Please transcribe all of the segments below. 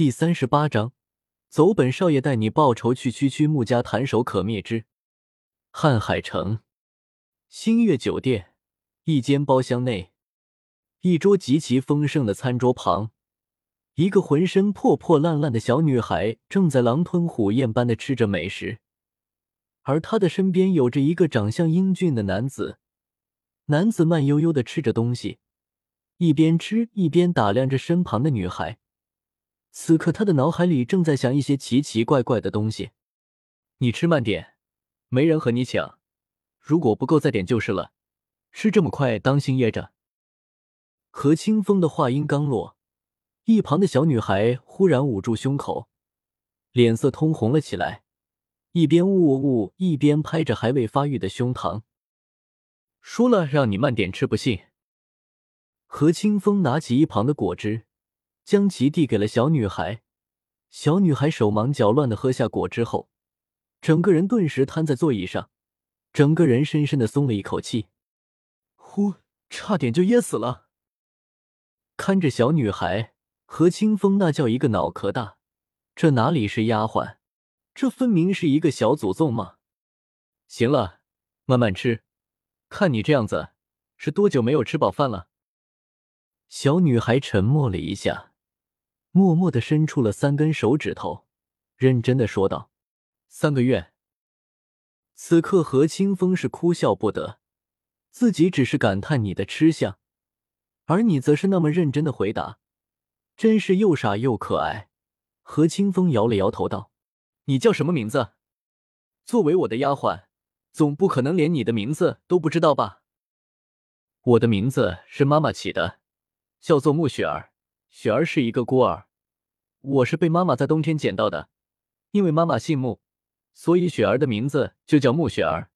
第三十八章，走本少爷带你报仇去区区穆家弹手可灭之。瀚海城，星月酒店一间包厢内，一桌极其丰盛的餐桌旁，一个浑身破破烂烂的小女孩正在狼吞虎咽般的吃着美食，而她的身边有着一个长相英俊的男子。男子慢悠悠的吃着东西，一边吃一边打量着身旁的女孩。此刻，他的脑海里正在想一些奇奇怪怪的东西。你吃慢点，没人和你抢。如果不够，再点就是了。吃这么快，当心噎着。何清风的话音刚落，一旁的小女孩忽然捂住胸口，脸色通红了起来，一边呜呜呜，一边拍着还未发育的胸膛。说了让你慢点吃，不信。何清风拿起一旁的果汁。将其递给了小女孩，小女孩手忙脚乱的喝下果汁后，整个人顿时瘫在座椅上，整个人深深的松了一口气，呼，差点就噎死了。看着小女孩，何清风那叫一个脑壳大，这哪里是丫鬟，这分明是一个小祖宗嘛！行了，慢慢吃，看你这样子，是多久没有吃饱饭了？小女孩沉默了一下。默默的伸出了三根手指头，认真的说道：“三个月。”此刻何清风是哭笑不得，自己只是感叹你的吃相，而你则是那么认真的回答，真是又傻又可爱。何清风摇了摇头道：“你叫什么名字？作为我的丫鬟，总不可能连你的名字都不知道吧？”我的名字是妈妈起的，叫做穆雪儿。雪儿是一个孤儿，我是被妈妈在冬天捡到的。因为妈妈姓穆，所以雪儿的名字就叫穆雪儿。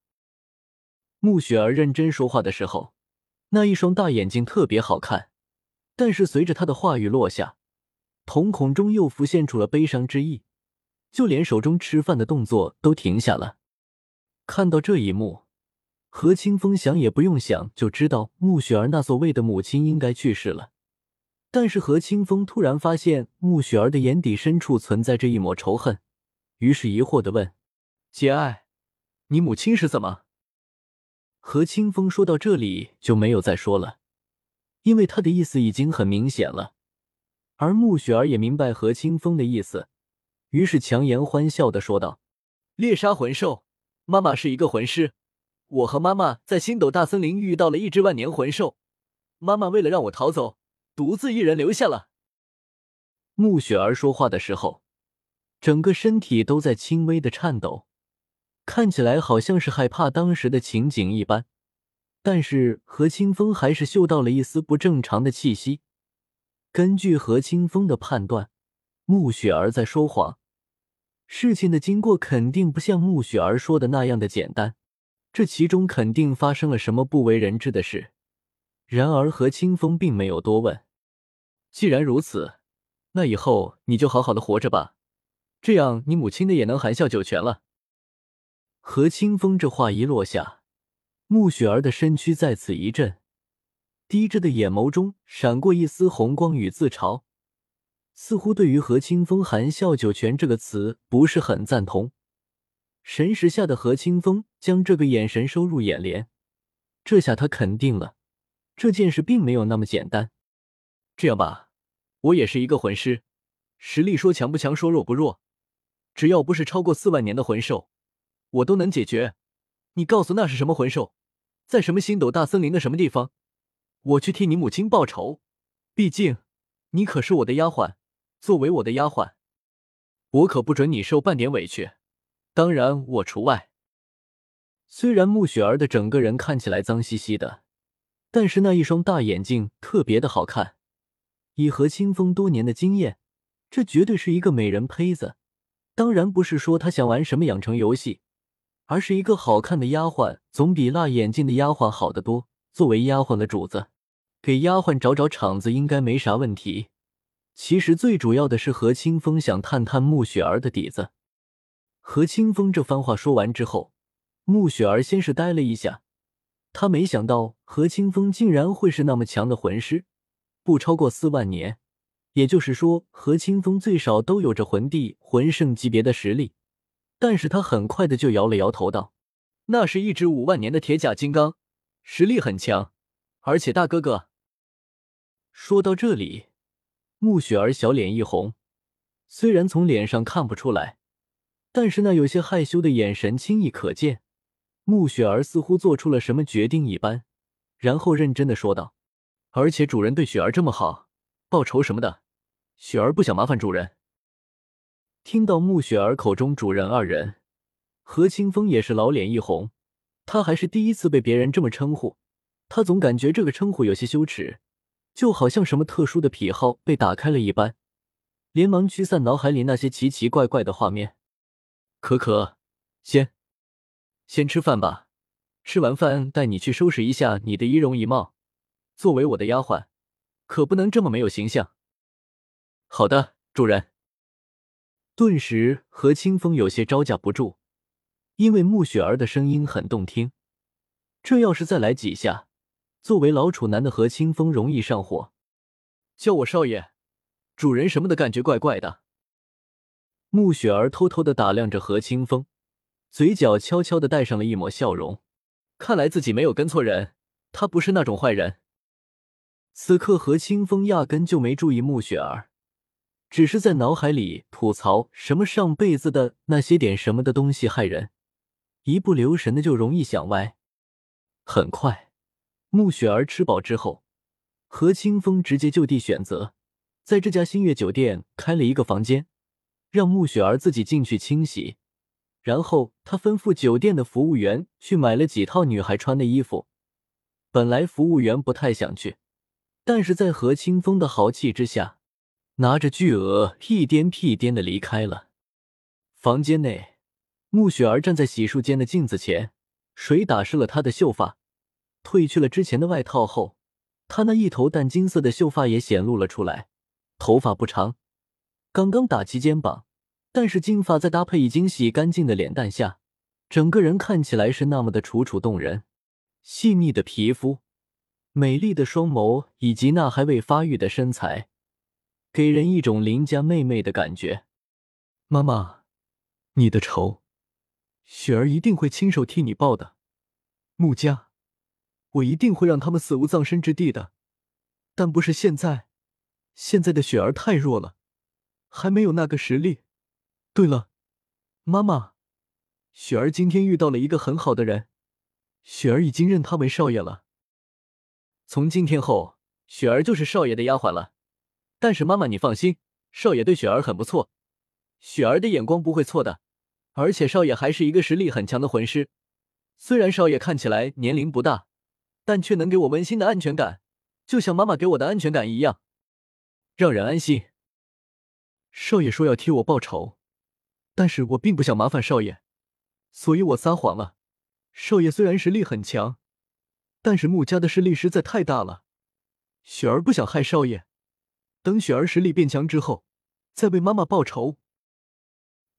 穆雪儿认真说话的时候，那一双大眼睛特别好看。但是随着她的话语落下，瞳孔中又浮现出了悲伤之意，就连手中吃饭的动作都停下了。看到这一幕，何清风想也不用想就知道穆雪儿那所谓的母亲应该去世了。但是何清风突然发现穆雪儿的眼底深处存在着一抹仇恨，于是疑惑的问：“节爱，你母亲是怎么？”何清风说到这里就没有再说了，因为他的意思已经很明显了。而穆雪儿也明白何清风的意思，于是强颜欢笑的说道：“猎杀魂兽，妈妈是一个魂师，我和妈妈在星斗大森林遇到了一只万年魂兽，妈妈为了让我逃走。”独自一人留下了。穆雪儿说话的时候，整个身体都在轻微的颤抖，看起来好像是害怕当时的情景一般。但是何清风还是嗅到了一丝不正常的气息。根据何清风的判断，穆雪儿在说谎。事情的经过肯定不像穆雪儿说的那样的简单，这其中肯定发生了什么不为人知的事。然而何清风并没有多问。既然如此，那以后你就好好的活着吧，这样你母亲的也能含笑九泉了。何清风这话一落下，穆雪儿的身躯再次一震，低着的眼眸中闪过一丝红光与自嘲，似乎对于何清风“含笑九泉”这个词不是很赞同。神识下的何清风将这个眼神收入眼帘，这下他肯定了。这件事并没有那么简单。这样吧，我也是一个魂师，实力说强不强，说弱不弱，只要不是超过四万年的魂兽，我都能解决。你告诉那是什么魂兽，在什么星斗大森林的什么地方，我去替你母亲报仇。毕竟你可是我的丫鬟，作为我的丫鬟，我可不准你受半点委屈，当然我除外。虽然穆雪儿的整个人看起来脏兮兮的。但是那一双大眼睛特别的好看，以何清风多年的经验，这绝对是一个美人胚子。当然不是说他想玩什么养成游戏，而是一个好看的丫鬟总比辣眼睛的丫鬟好得多。作为丫鬟的主子，给丫鬟找找场子应该没啥问题。其实最主要的是何清风想探探穆雪儿的底子。何清风这番话说完之后，穆雪儿先是呆了一下。他没想到何清风竟然会是那么强的魂师，不超过四万年，也就是说，何清风最少都有着魂帝、魂圣级别的实力。但是他很快的就摇了摇头，道：“那是一只五万年的铁甲金刚，实力很强。而且大哥哥……”说到这里，穆雪儿小脸一红，虽然从脸上看不出来，但是那有些害羞的眼神轻易可见。穆雪儿似乎做出了什么决定一般，然后认真的说道：“而且主人对雪儿这么好，报仇什么的，雪儿不想麻烦主人。”听到穆雪儿口中“主人”二人，何清风也是老脸一红。他还是第一次被别人这么称呼，他总感觉这个称呼有些羞耻，就好像什么特殊的癖好被打开了一般，连忙驱散脑海里那些奇奇怪怪的画面。可可，先先吃饭吧，吃完饭带你去收拾一下你的仪容仪貌。作为我的丫鬟，可不能这么没有形象。好的，主人。顿时，何清风有些招架不住，因为穆雪儿的声音很动听。这要是再来几下，作为老处男的何清风容易上火。叫我少爷、主人什么的感觉怪怪的。穆雪儿偷偷的打量着何清风，嘴角悄悄的带上了一抹笑容。看来自己没有跟错人，他不是那种坏人。此刻，何清风压根就没注意穆雪儿。只是在脑海里吐槽什么上辈子的那些点什么的东西害人，一不留神的就容易想歪。很快，穆雪儿吃饱之后，何清风直接就地选择在这家星月酒店开了一个房间，让穆雪儿自己进去清洗。然后他吩咐酒店的服务员去买了几套女孩穿的衣服。本来服务员不太想去，但是在何清风的豪气之下。拿着巨额，屁颠屁颠的离开了。房间内，穆雪儿站在洗漱间的镜子前，水打湿了她的秀发。褪去了之前的外套后，她那一头淡金色的秀发也显露了出来。头发不长，刚刚打齐肩膀，但是金发再搭配已经洗干净的脸蛋下，整个人看起来是那么的楚楚动人。细腻的皮肤，美丽的双眸，以及那还未发育的身材。给人一种邻家妹妹的感觉。妈妈，你的仇，雪儿一定会亲手替你报的。穆家，我一定会让他们死无葬身之地的。但不是现在，现在的雪儿太弱了，还没有那个实力。对了，妈妈，雪儿今天遇到了一个很好的人，雪儿已经认他为少爷了。从今天后，雪儿就是少爷的丫鬟了。但是妈妈，你放心，少爷对雪儿很不错，雪儿的眼光不会错的。而且少爷还是一个实力很强的魂师，虽然少爷看起来年龄不大，但却能给我温馨的安全感，就像妈妈给我的安全感一样，让人安心。少爷说要替我报仇，但是我并不想麻烦少爷，所以我撒谎了。少爷虽然实力很强，但是穆家的势力实在太大了，雪儿不想害少爷。等雪儿实力变强之后，再为妈妈报仇。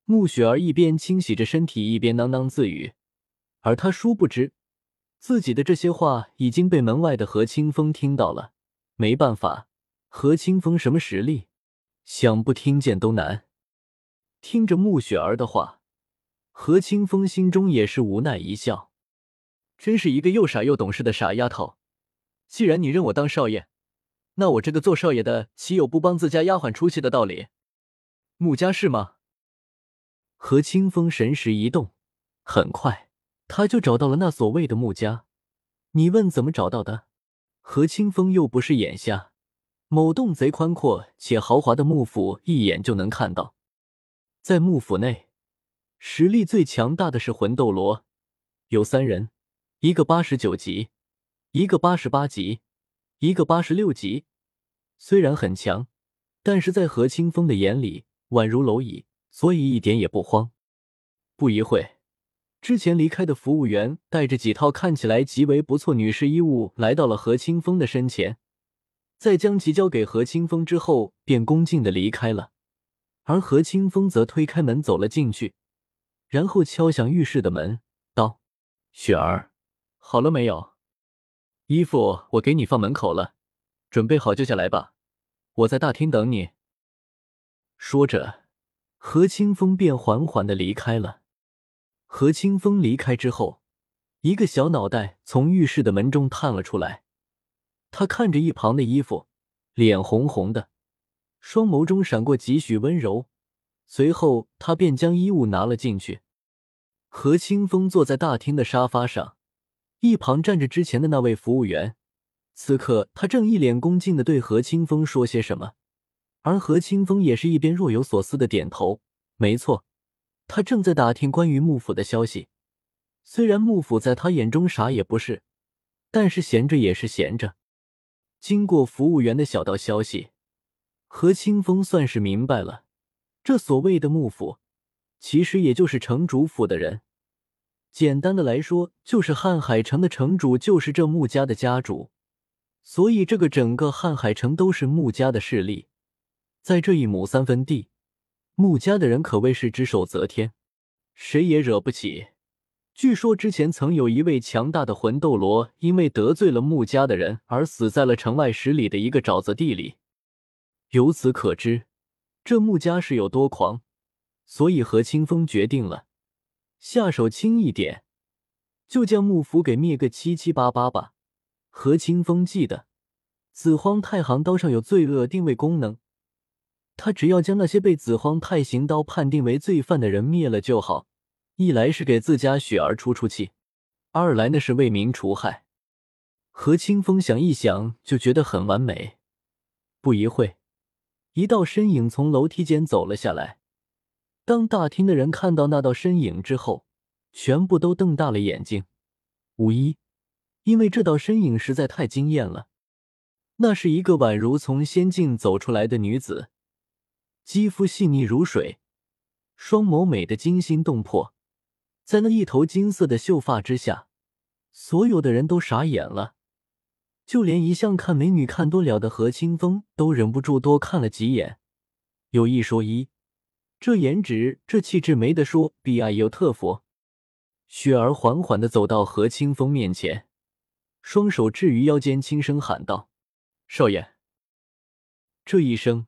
穆雪儿一边清洗着身体，一边喃喃自语，而她殊不知，自己的这些话已经被门外的何清风听到了。没办法，何清风什么实力，想不听见都难。听着穆雪儿的话，何清风心中也是无奈一笑，真是一个又傻又懂事的傻丫头。既然你认我当少爷。那我这个做少爷的，岂有不帮自家丫鬟出气的道理？穆家是吗？何清风神识一动，很快他就找到了那所谓的穆家。你问怎么找到的？何清风又不是眼瞎，某栋贼宽阔且豪华的幕府一眼就能看到。在幕府内，实力最强大的是魂斗罗，有三人，一个八十九级，一个八十八级。一个八十六级，虽然很强，但是在何清风的眼里宛如蝼蚁，所以一点也不慌。不一会，之前离开的服务员带着几套看起来极为不错女士衣物来到了何清风的身前，在将其交给何清风之后，便恭敬的离开了。而何清风则推开门走了进去，然后敲响浴室的门，道：“雪儿，好了没有？”衣服我给你放门口了，准备好就下来吧。我在大厅等你。”说着，何清风便缓缓的离开了。何清风离开之后，一个小脑袋从浴室的门中探了出来。他看着一旁的衣服，脸红红的，双眸中闪过几许温柔。随后，他便将衣物拿了进去。何清风坐在大厅的沙发上，一旁站着之前的那位服务员。此刻，他正一脸恭敬的对何清风说些什么，而何清风也是一边若有所思的点头。没错，他正在打听关于幕府的消息。虽然幕府在他眼中啥也不是，但是闲着也是闲着。经过服务员的小道消息，何清风算是明白了。这所谓的幕府，其实也就是城主府的人。简单的来说，就是瀚海城的城主就是这穆家的家主，所以这个整个瀚海城都是穆家的势力。在这一亩三分地，穆家的人可谓是只手则天，谁也惹不起。据说之前曾有一位强大的魂斗罗，因为得罪了穆家的人而死在了城外十里的一个沼泽地里。由此可知。这穆家是有多狂，所以何清风决定了下手轻一点，就将幕府给灭个七七八八吧。何清风记得紫荒太行刀上有罪恶定位功能，他只要将那些被紫荒太行刀判定为罪犯的人灭了就好。一来是给自家雪儿出出气，二来那是为民除害。何清风想一想就觉得很完美。不一会。一道身影从楼梯间走了下来。当大厅的人看到那道身影之后，全部都瞪大了眼睛。无一，因为这道身影实在太惊艳了。那是一个宛如从仙境走出来的女子，肌肤细腻如水，双眸美得惊心动魄。在那一头金色的秀发之下，所有的人都傻眼了。就连一向看美女看多了的何清风都忍不住多看了几眼。有一说一，这颜值、这气质没得说，比爱又特佛。雪儿缓缓的走到何清风面前，双手置于腰间，轻声喊道：“少爷。”这一声，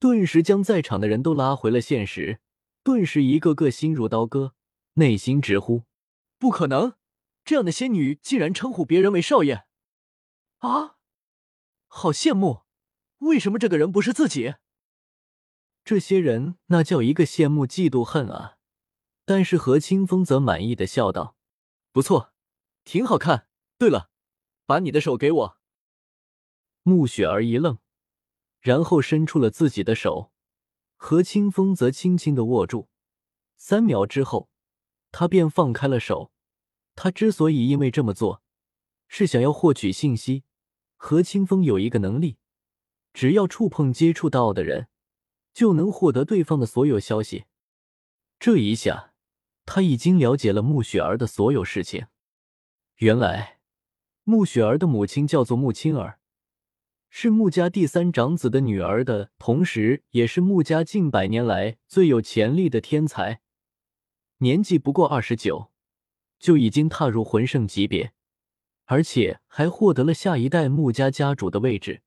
顿时将在场的人都拉回了现实，顿时一个个心如刀割，内心直呼：“不可能！这样的仙女竟然称呼别人为少爷！”啊，好羡慕！为什么这个人不是自己？这些人那叫一个羡慕、嫉妒、恨啊！但是何清风则满意的笑道：“不错，挺好看。对了，把你的手给我。”穆雪儿一愣，然后伸出了自己的手，何清风则轻轻的握住。三秒之后，他便放开了手。他之所以因为这么做，是想要获取信息。何清风有一个能力，只要触碰接触到的人，就能获得对方的所有消息。这一下，他已经了解了穆雪儿的所有事情。原来，穆雪儿的母亲叫做穆青儿，是穆家第三长子的女儿的，同时也是穆家近百年来最有潜力的天才。年纪不过二十九，就已经踏入魂圣级别。而且还获得了下一代穆家家主的位置，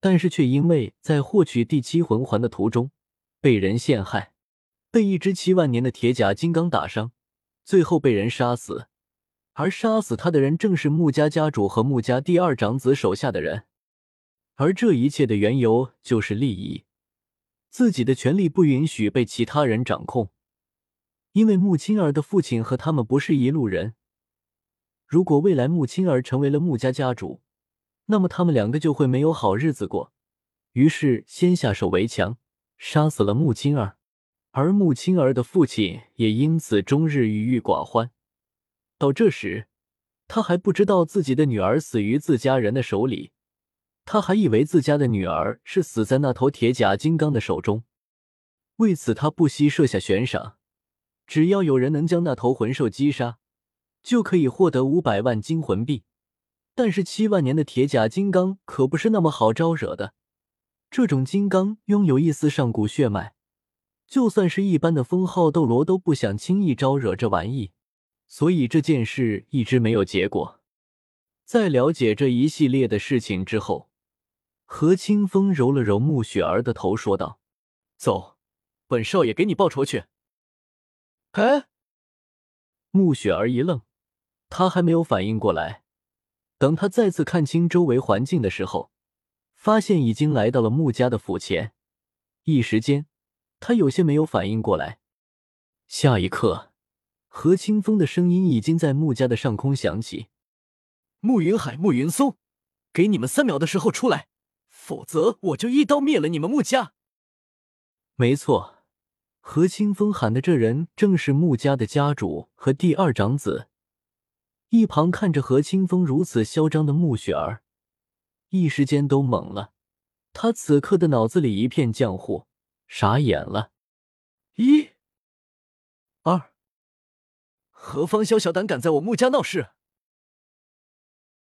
但是却因为在获取第七魂环的途中被人陷害，被一只七万年的铁甲金刚打伤，最后被人杀死。而杀死他的人正是穆家家主和穆家第二长子手下的人。而这一切的缘由就是利益，自己的权利不允许被其他人掌控，因为穆青儿的父亲和他们不是一路人。如果未来穆青儿成为了穆家家主，那么他们两个就会没有好日子过。于是先下手为强，杀死了穆青儿，而穆青儿的父亲也因此终日郁郁寡欢。到这时，他还不知道自己的女儿死于自家人的手里，他还以为自家的女儿是死在那头铁甲金刚的手中。为此，他不惜设下悬赏，只要有人能将那头魂兽击杀。就可以获得五百万金魂币，但是七万年的铁甲金刚可不是那么好招惹的。这种金刚拥有一丝上古血脉，就算是一般的封号斗罗都不想轻易招惹这玩意，所以这件事一直没有结果。在了解这一系列的事情之后，何清风揉了揉穆雪儿的头，说道：“走，本少爷给你报仇去。”哎，穆雪儿一愣，他还没有反应过来。等他再次看清周围环境的时候，发现已经来到了穆家的府前。一时间，他有些没有反应过来。下一刻，何清风的声音已经在穆家的上空响起：“穆云海、穆云松，给你们三秒的时候出来！”否则我就一刀灭了你们穆家。没错，何清风喊的这人正是穆家的家主和第二长子。一旁看着何清风如此嚣张的穆雪儿，一时间都懵了。他此刻的脑子里一片浆糊，傻眼了。一、二，何方宵小胆敢在我穆家闹事？